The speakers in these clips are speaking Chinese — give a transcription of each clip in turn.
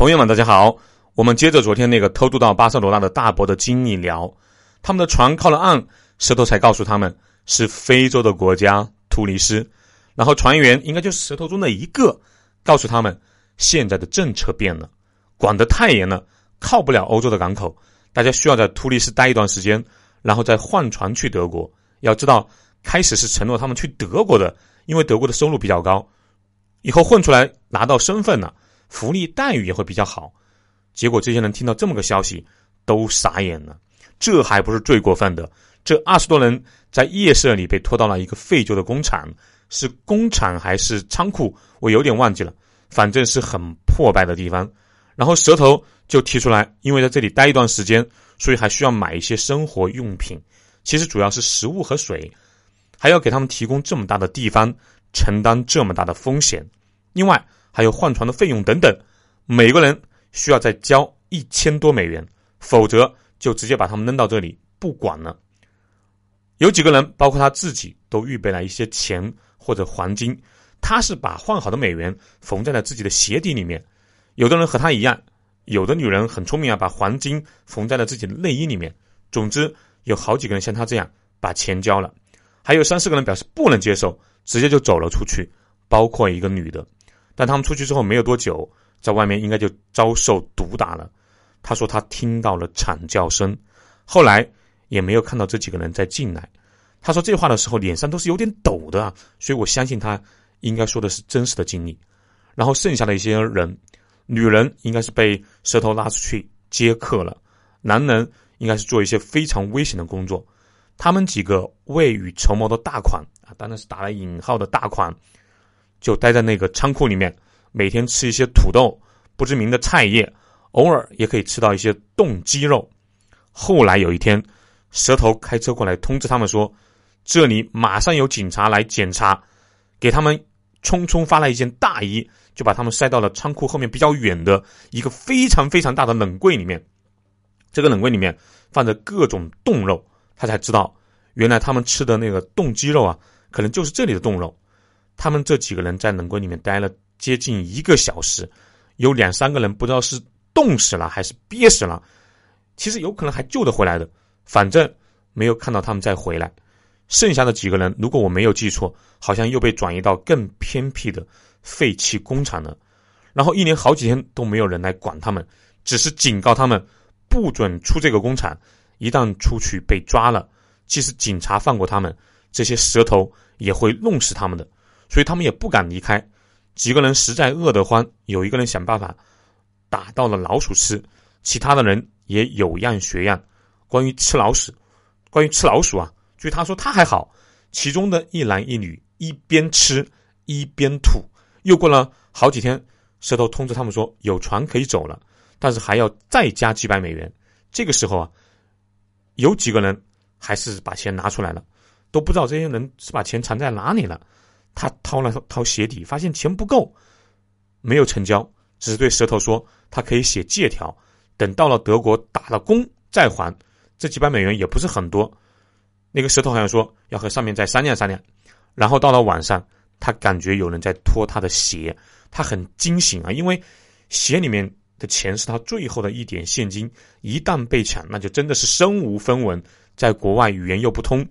朋友们，大家好。我们接着昨天那个偷渡到巴塞罗那的大伯的经历聊。他们的船靠了岸，石头才告诉他们是非洲的国家突尼斯。然后船员应该就是石头中的一个，告诉他们现在的政策变了，管得太严了，靠不了欧洲的港口，大家需要在突尼斯待一段时间，然后再换船去德国。要知道，开始是承诺他们去德国的，因为德国的收入比较高，以后混出来拿到身份了。福利待遇也会比较好，结果这些人听到这么个消息，都傻眼了。这还不是最过分的，这二十多人在夜色里被拖到了一个废旧的工厂，是工厂还是仓库，我有点忘记了，反正是很破败的地方。然后蛇头就提出来，因为在这里待一段时间，所以还需要买一些生活用品，其实主要是食物和水，还要给他们提供这么大的地方，承担这么大的风险。另外。还有换船的费用等等，每个人需要再交一千多美元，否则就直接把他们扔到这里不管了。有几个人，包括他自己，都预备了一些钱或者黄金，他是把换好的美元缝在了自己的鞋底里面。有的人和他一样，有的女人很聪明啊，把黄金缝在了自己的内衣里面。总之，有好几个人像他这样把钱交了，还有三四个人表示不能接受，直接就走了出去，包括一个女的。但他们出去之后没有多久，在外面应该就遭受毒打了。他说他听到了惨叫声，后来也没有看到这几个人再进来。他说这话的时候脸上都是有点抖的，所以我相信他应该说的是真实的经历。然后剩下的一些人，女人应该是被舌头拉出去接客了，男人应该是做一些非常危险的工作。他们几个未雨绸缪的大款啊，当然是打了引号的大款。就待在那个仓库里面，每天吃一些土豆、不知名的菜叶，偶尔也可以吃到一些冻鸡肉。后来有一天，蛇头开车过来通知他们说，这里马上有警察来检查，给他们匆匆发了一件大衣，就把他们塞到了仓库后面比较远的一个非常非常大的冷柜里面。这个冷柜里面放着各种冻肉，他才知道，原来他们吃的那个冻鸡肉啊，可能就是这里的冻肉。他们这几个人在冷柜里面待了接近一个小时，有两三个人不知道是冻死了还是憋死了，其实有可能还救得回来的，反正没有看到他们再回来。剩下的几个人，如果我没有记错，好像又被转移到更偏僻的废弃工厂了。然后一连好几天都没有人来管他们，只是警告他们不准出这个工厂，一旦出去被抓了，即使警察放过他们，这些蛇头也会弄死他们的。所以他们也不敢离开，几个人实在饿得慌，有一个人想办法打到了老鼠吃，其他的人也有样学样。关于吃老鼠，关于吃老鼠啊，据他说他还好，其中的一男一女一边吃一边吐。又过了好几天，舌头通知他们说有船可以走了，但是还要再加几百美元。这个时候啊，有几个人还是把钱拿出来了，都不知道这些人是把钱藏在哪里了。他掏了掏鞋底，发现钱不够，没有成交，只是对舌头说他可以写借条，等到了德国打了工再还。这几百美元也不是很多。那个舌头好像说要和上面再商量商量。然后到了晚上，他感觉有人在脱他的鞋，他很惊醒啊，因为鞋里面的钱是他最后的一点现金，一旦被抢，那就真的是身无分文，在国外语言又不通，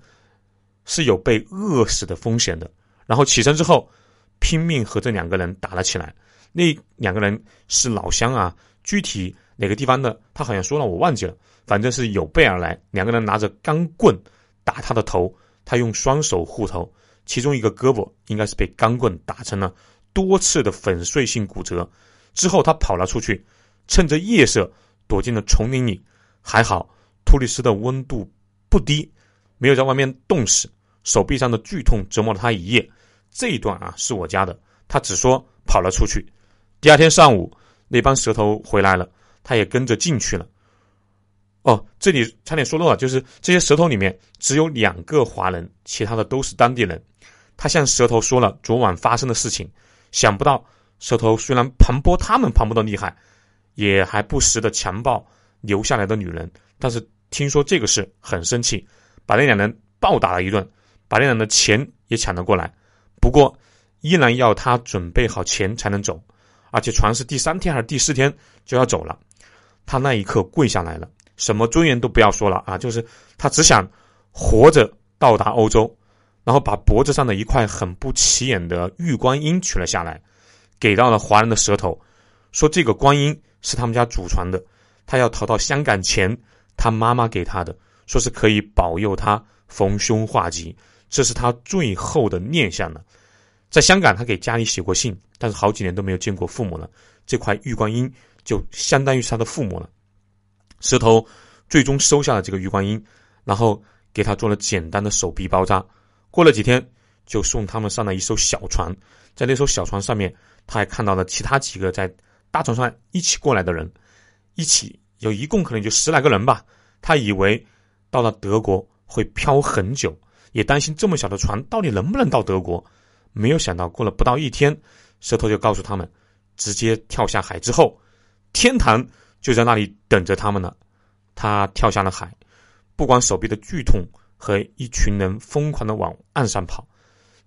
是有被饿死的风险的。然后起身之后，拼命和这两个人打了起来。那两个人是老乡啊，具体哪个地方的，他好像说了，我忘记了。反正是有备而来，两个人拿着钢棍打他的头，他用双手护头，其中一个胳膊应该是被钢棍打成了多次的粉碎性骨折。之后他跑了出去，趁着夜色躲进了丛林里。还好，突里斯的温度不低，没有在外面冻死。手臂上的剧痛折磨了他一夜。这一段啊是我家的，他只说跑了出去。第二天上午，那帮蛇头回来了，他也跟着进去了。哦，这里差点说漏了，就是这些蛇头里面只有两个华人，其他的都是当地人。他向蛇头说了昨晚发生的事情，想不到蛇头虽然盘剥他们盘剥的厉害，也还不时的强暴留下来的女人，但是听说这个事很生气，把那两人暴打了一顿，把那两人的钱也抢了过来。不过，依然要他准备好钱才能走，而且船是第三天还是第四天就要走了。他那一刻跪下来了，什么尊严都不要说了啊，就是他只想活着到达欧洲，然后把脖子上的一块很不起眼的玉观音取了下来，给到了华人的舌头，说这个观音是他们家祖传的，他要逃到香港前，他妈妈给他的，说是可以保佑他逢凶化吉，这是他最后的念想了。在香港，他给家里写过信，但是好几年都没有见过父母了。这块玉观音就相当于是他的父母了。石头最终收下了这个玉观音，然后给他做了简单的手臂包扎。过了几天，就送他们上了一艘小船。在那艘小船上面，他还看到了其他几个在大船上一起过来的人，一起有一共可能就十来个人吧。他以为到了德国会漂很久，也担心这么小的船到底能不能到德国。没有想到，过了不到一天，舌头就告诉他们，直接跳下海之后，天堂就在那里等着他们了。他跳下了海，不管手臂的剧痛和一群人疯狂的往岸上跑。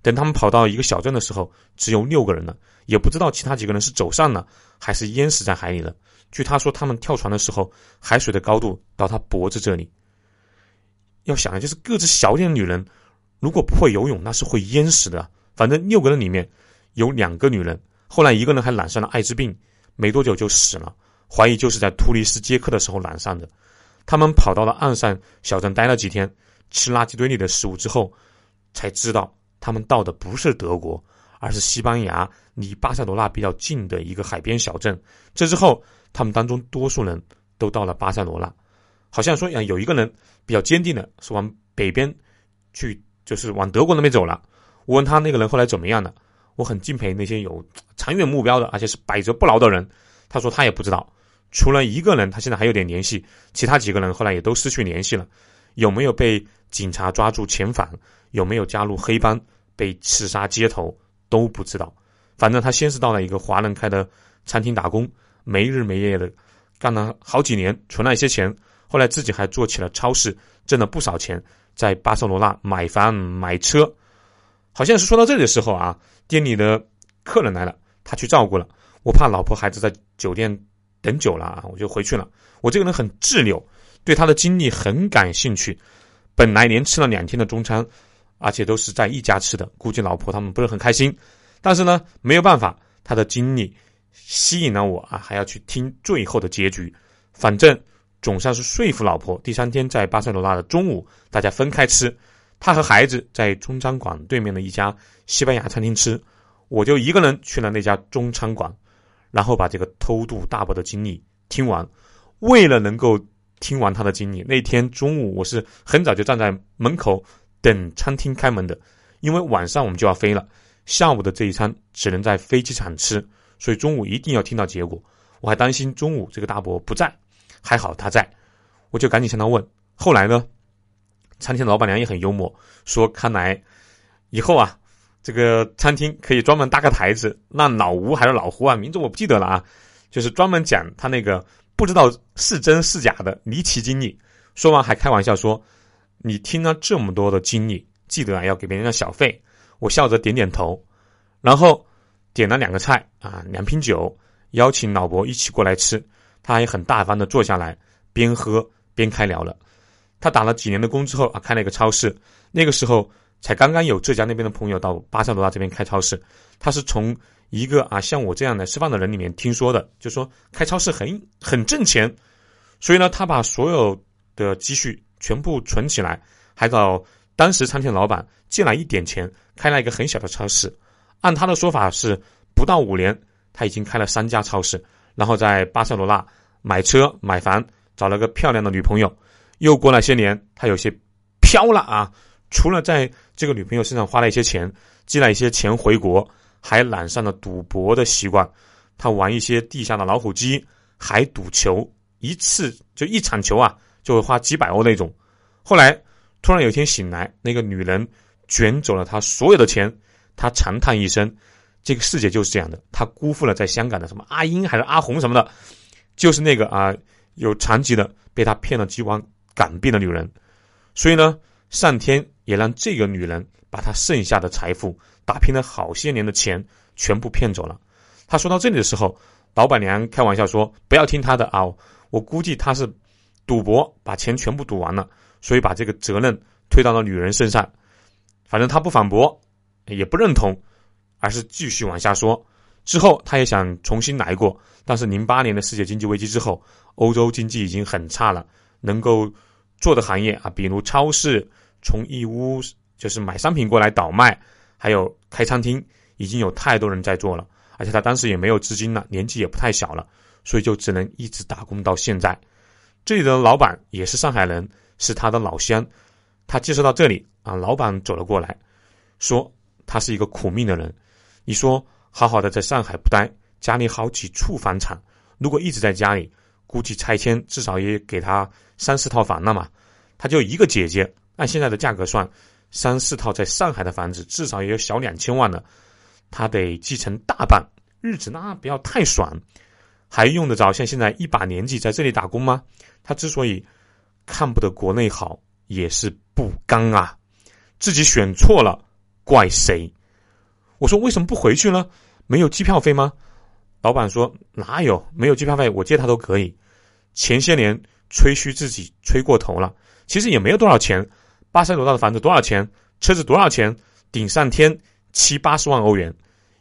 等他们跑到一个小镇的时候，只有六个人了，也不知道其他几个人是走散了还是淹死在海里了。据他说，他们跳船的时候，海水的高度到他脖子这里。要想的就是个子小点的女人，如果不会游泳，那是会淹死的。反正六个人里面有两个女人，后来一个人还染上了艾滋病，没多久就死了，怀疑就是在突尼斯接客的时候染上的。他们跑到了岸上小镇待了几天，吃垃圾堆里的食物之后，才知道他们到的不是德国，而是西班牙离巴塞罗那比较近的一个海边小镇。这之后，他们当中多数人都到了巴塞罗那，好像说呀，有一个人比较坚定的是往北边去，就是往德国那边走了。我问他那个人后来怎么样了？我很敬佩那些有长远目标的，而且是百折不挠的人。他说他也不知道，除了一个人，他现在还有点联系，其他几个人后来也都失去联系了。有没有被警察抓住遣返？有没有加入黑帮被刺杀街头？都不知道。反正他先是到了一个华人开的餐厅打工，没日没夜的干了好几年，存了一些钱。后来自己还做起了超市，挣了不少钱，在巴塞罗那买房买车。好像是说到这里的时候啊，店里的客人来了，他去照顾了。我怕老婆孩子在酒店等久了啊，我就回去了。我这个人很自留，对他的经历很感兴趣。本来连吃了两天的中餐，而且都是在一家吃的，估计老婆他们不是很开心。但是呢，没有办法，他的经历吸引了我啊，还要去听最后的结局。反正总算是说服老婆。第三天在巴塞罗那的中午，大家分开吃。他和孩子在中餐馆对面的一家西班牙餐厅吃，我就一个人去了那家中餐馆，然后把这个偷渡大伯的经历听完。为了能够听完他的经历，那天中午我是很早就站在门口等餐厅开门的，因为晚上我们就要飞了，下午的这一餐只能在飞机场吃，所以中午一定要听到结果。我还担心中午这个大伯不在，还好他在，我就赶紧向他问。后来呢？餐厅老板娘也很幽默，说：“看来以后啊，这个餐厅可以专门搭个台子，让老吴还是老胡啊，名字我不记得了啊，就是专门讲他那个不知道是真是假的离奇经历。”说完还开玩笑说：“你听了这么多的经历，记得啊要给别人的小费。”我笑着点点头，然后点了两个菜啊，两瓶酒，邀请老伯一起过来吃。他还很大方的坐下来，边喝边开聊了。他打了几年的工之后啊，开了一个超市。那个时候才刚刚有浙江那边的朋友到巴塞罗那这边开超市。他是从一个啊像我这样的吃饭的人里面听说的，就说开超市很很挣钱。所以呢，他把所有的积蓄全部存起来，还找当时餐厅老板借了一点钱，开了一个很小的超市。按他的说法是，不到五年他已经开了三家超市，然后在巴塞罗那买车买房，找了个漂亮的女朋友。又过了些年，他有些飘了啊！除了在这个女朋友身上花了一些钱，寄了一些钱回国，还染上了赌博的习惯。他玩一些地下的老虎机，还赌球，一次就一场球啊，就会花几百欧那种。后来突然有一天醒来，那个女人卷走了他所有的钱，他长叹一声：“这个世界就是这样的。”他辜负了在香港的什么阿英还是阿红什么的，就是那个啊有残疾的，被他骗了几万。港币的女人，所以呢，上天也让这个女人把她剩下的财富、打拼了好些年的钱全部骗走了。他说到这里的时候，老板娘开玩笑说：“不要听他的啊，我估计他是赌博把钱全部赌完了，所以把这个责任推到了女人身上。反正他不反驳，也不认同，而是继续往下说。之后他也想重新来过，但是零八年的世界经济危机之后，欧洲经济已经很差了，能够做的行业啊，比如超市从义乌就是买商品过来倒卖，还有开餐厅，已经有太多人在做了。”而且他当时也没有资金了，年纪也不太小了，所以就只能一直打工到现在。这里的老板也是上海人，是他的老乡。他介绍到这里啊，老板走了过来，说他是一个苦命的人。你说好好的在上海不待，家里好几处房产，如果一直在家里，估计拆迁至少也给他三四套房了嘛。他就一个姐姐，按现在的价格算，三四套在上海的房子至少也有小两千万了。他得继承大半，日子那不要太爽，还用得着像现在一把年纪在这里打工吗？他之所以看不得国内好，也是不甘啊，自己选错了，怪谁？我说为什么不回去呢？没有机票费吗？老板说哪有，没有机票费，我借他都可以。前些年吹嘘自己吹过头了，其实也没有多少钱。巴塞罗那的房子多少钱？车子多少钱？顶上天。七八十万欧元，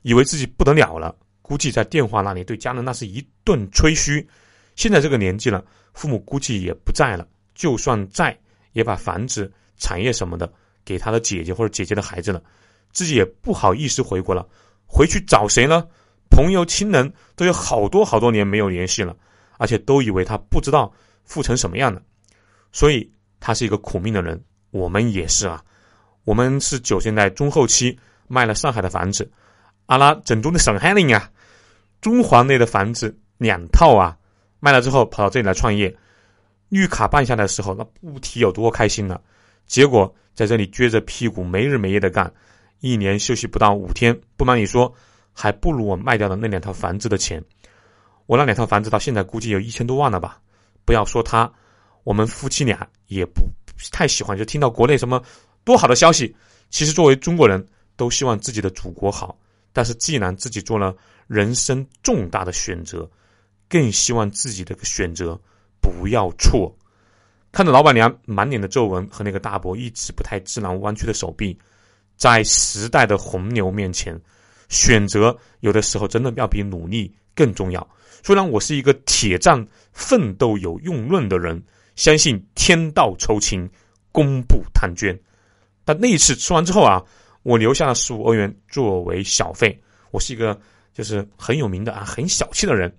以为自己不得了了，估计在电话那里对家人那是一顿吹嘘。现在这个年纪了，父母估计也不在了，就算在，也把房子、产业什么的给他的姐姐或者姐姐的孩子了，自己也不好意思回国了。回去找谁呢？朋友、亲人都有好多好多年没有联系了，而且都以为他不知道富成什么样了。所以他是一个苦命的人，我们也是啊。我们是九十年代中后期。卖了上海的房子，阿拉正宗的上海人啊，中环内的房子两套啊，卖了之后跑到这里来创业，绿卡办下来的时候，那不提有多开心了。结果在这里撅着屁股没日没夜的干，一年休息不到五天。不瞒你说，还不如我卖掉的那两套房子的钱。我那两套房子到现在估计有一千多万了吧。不要说他，我们夫妻俩也不太喜欢，就听到国内什么多好的消息。其实作为中国人。都希望自己的祖国好，但是既然自己做了人生重大的选择，更希望自己的选择不要错。看着老板娘满脸的皱纹和那个大伯一直不太自然弯曲的手臂，在时代的洪流面前，选择有的时候真的要比努力更重要。虽然我是一个铁战奋斗有用论的人，相信天道酬勤，功不贪捐，但那一次吃完之后啊。我留下了十五欧元作为小费。我是一个就是很有名的啊，很小气的人。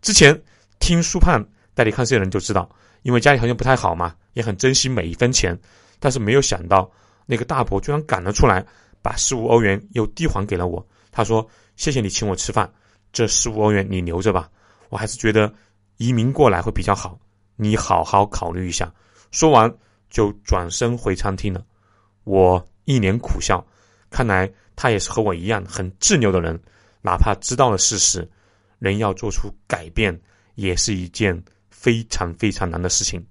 之前听苏胖带你看这些人就知道，因为家里条件不太好嘛，也很珍惜每一分钱。但是没有想到，那个大伯居然赶了出来，把十五欧元又递还给了我。他说：“谢谢你请我吃饭，这十五欧元你留着吧。我还是觉得移民过来会比较好，你好好考虑一下。”说完就转身回餐厅了。我一脸苦笑。看来他也是和我一样很执拗的人，哪怕知道了事实，人要做出改变，也是一件非常非常难的事情。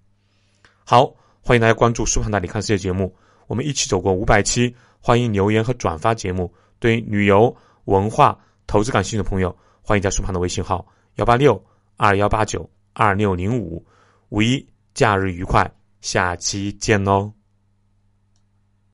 好，欢迎大家关注苏胖带你看世界节目，我们一起走过五百期，欢迎留言和转发节目。对旅游、文化、投资感兴趣的朋友，欢迎加苏胖的微信号幺八六二幺八九二六零五。五一假日愉快，下期见喽！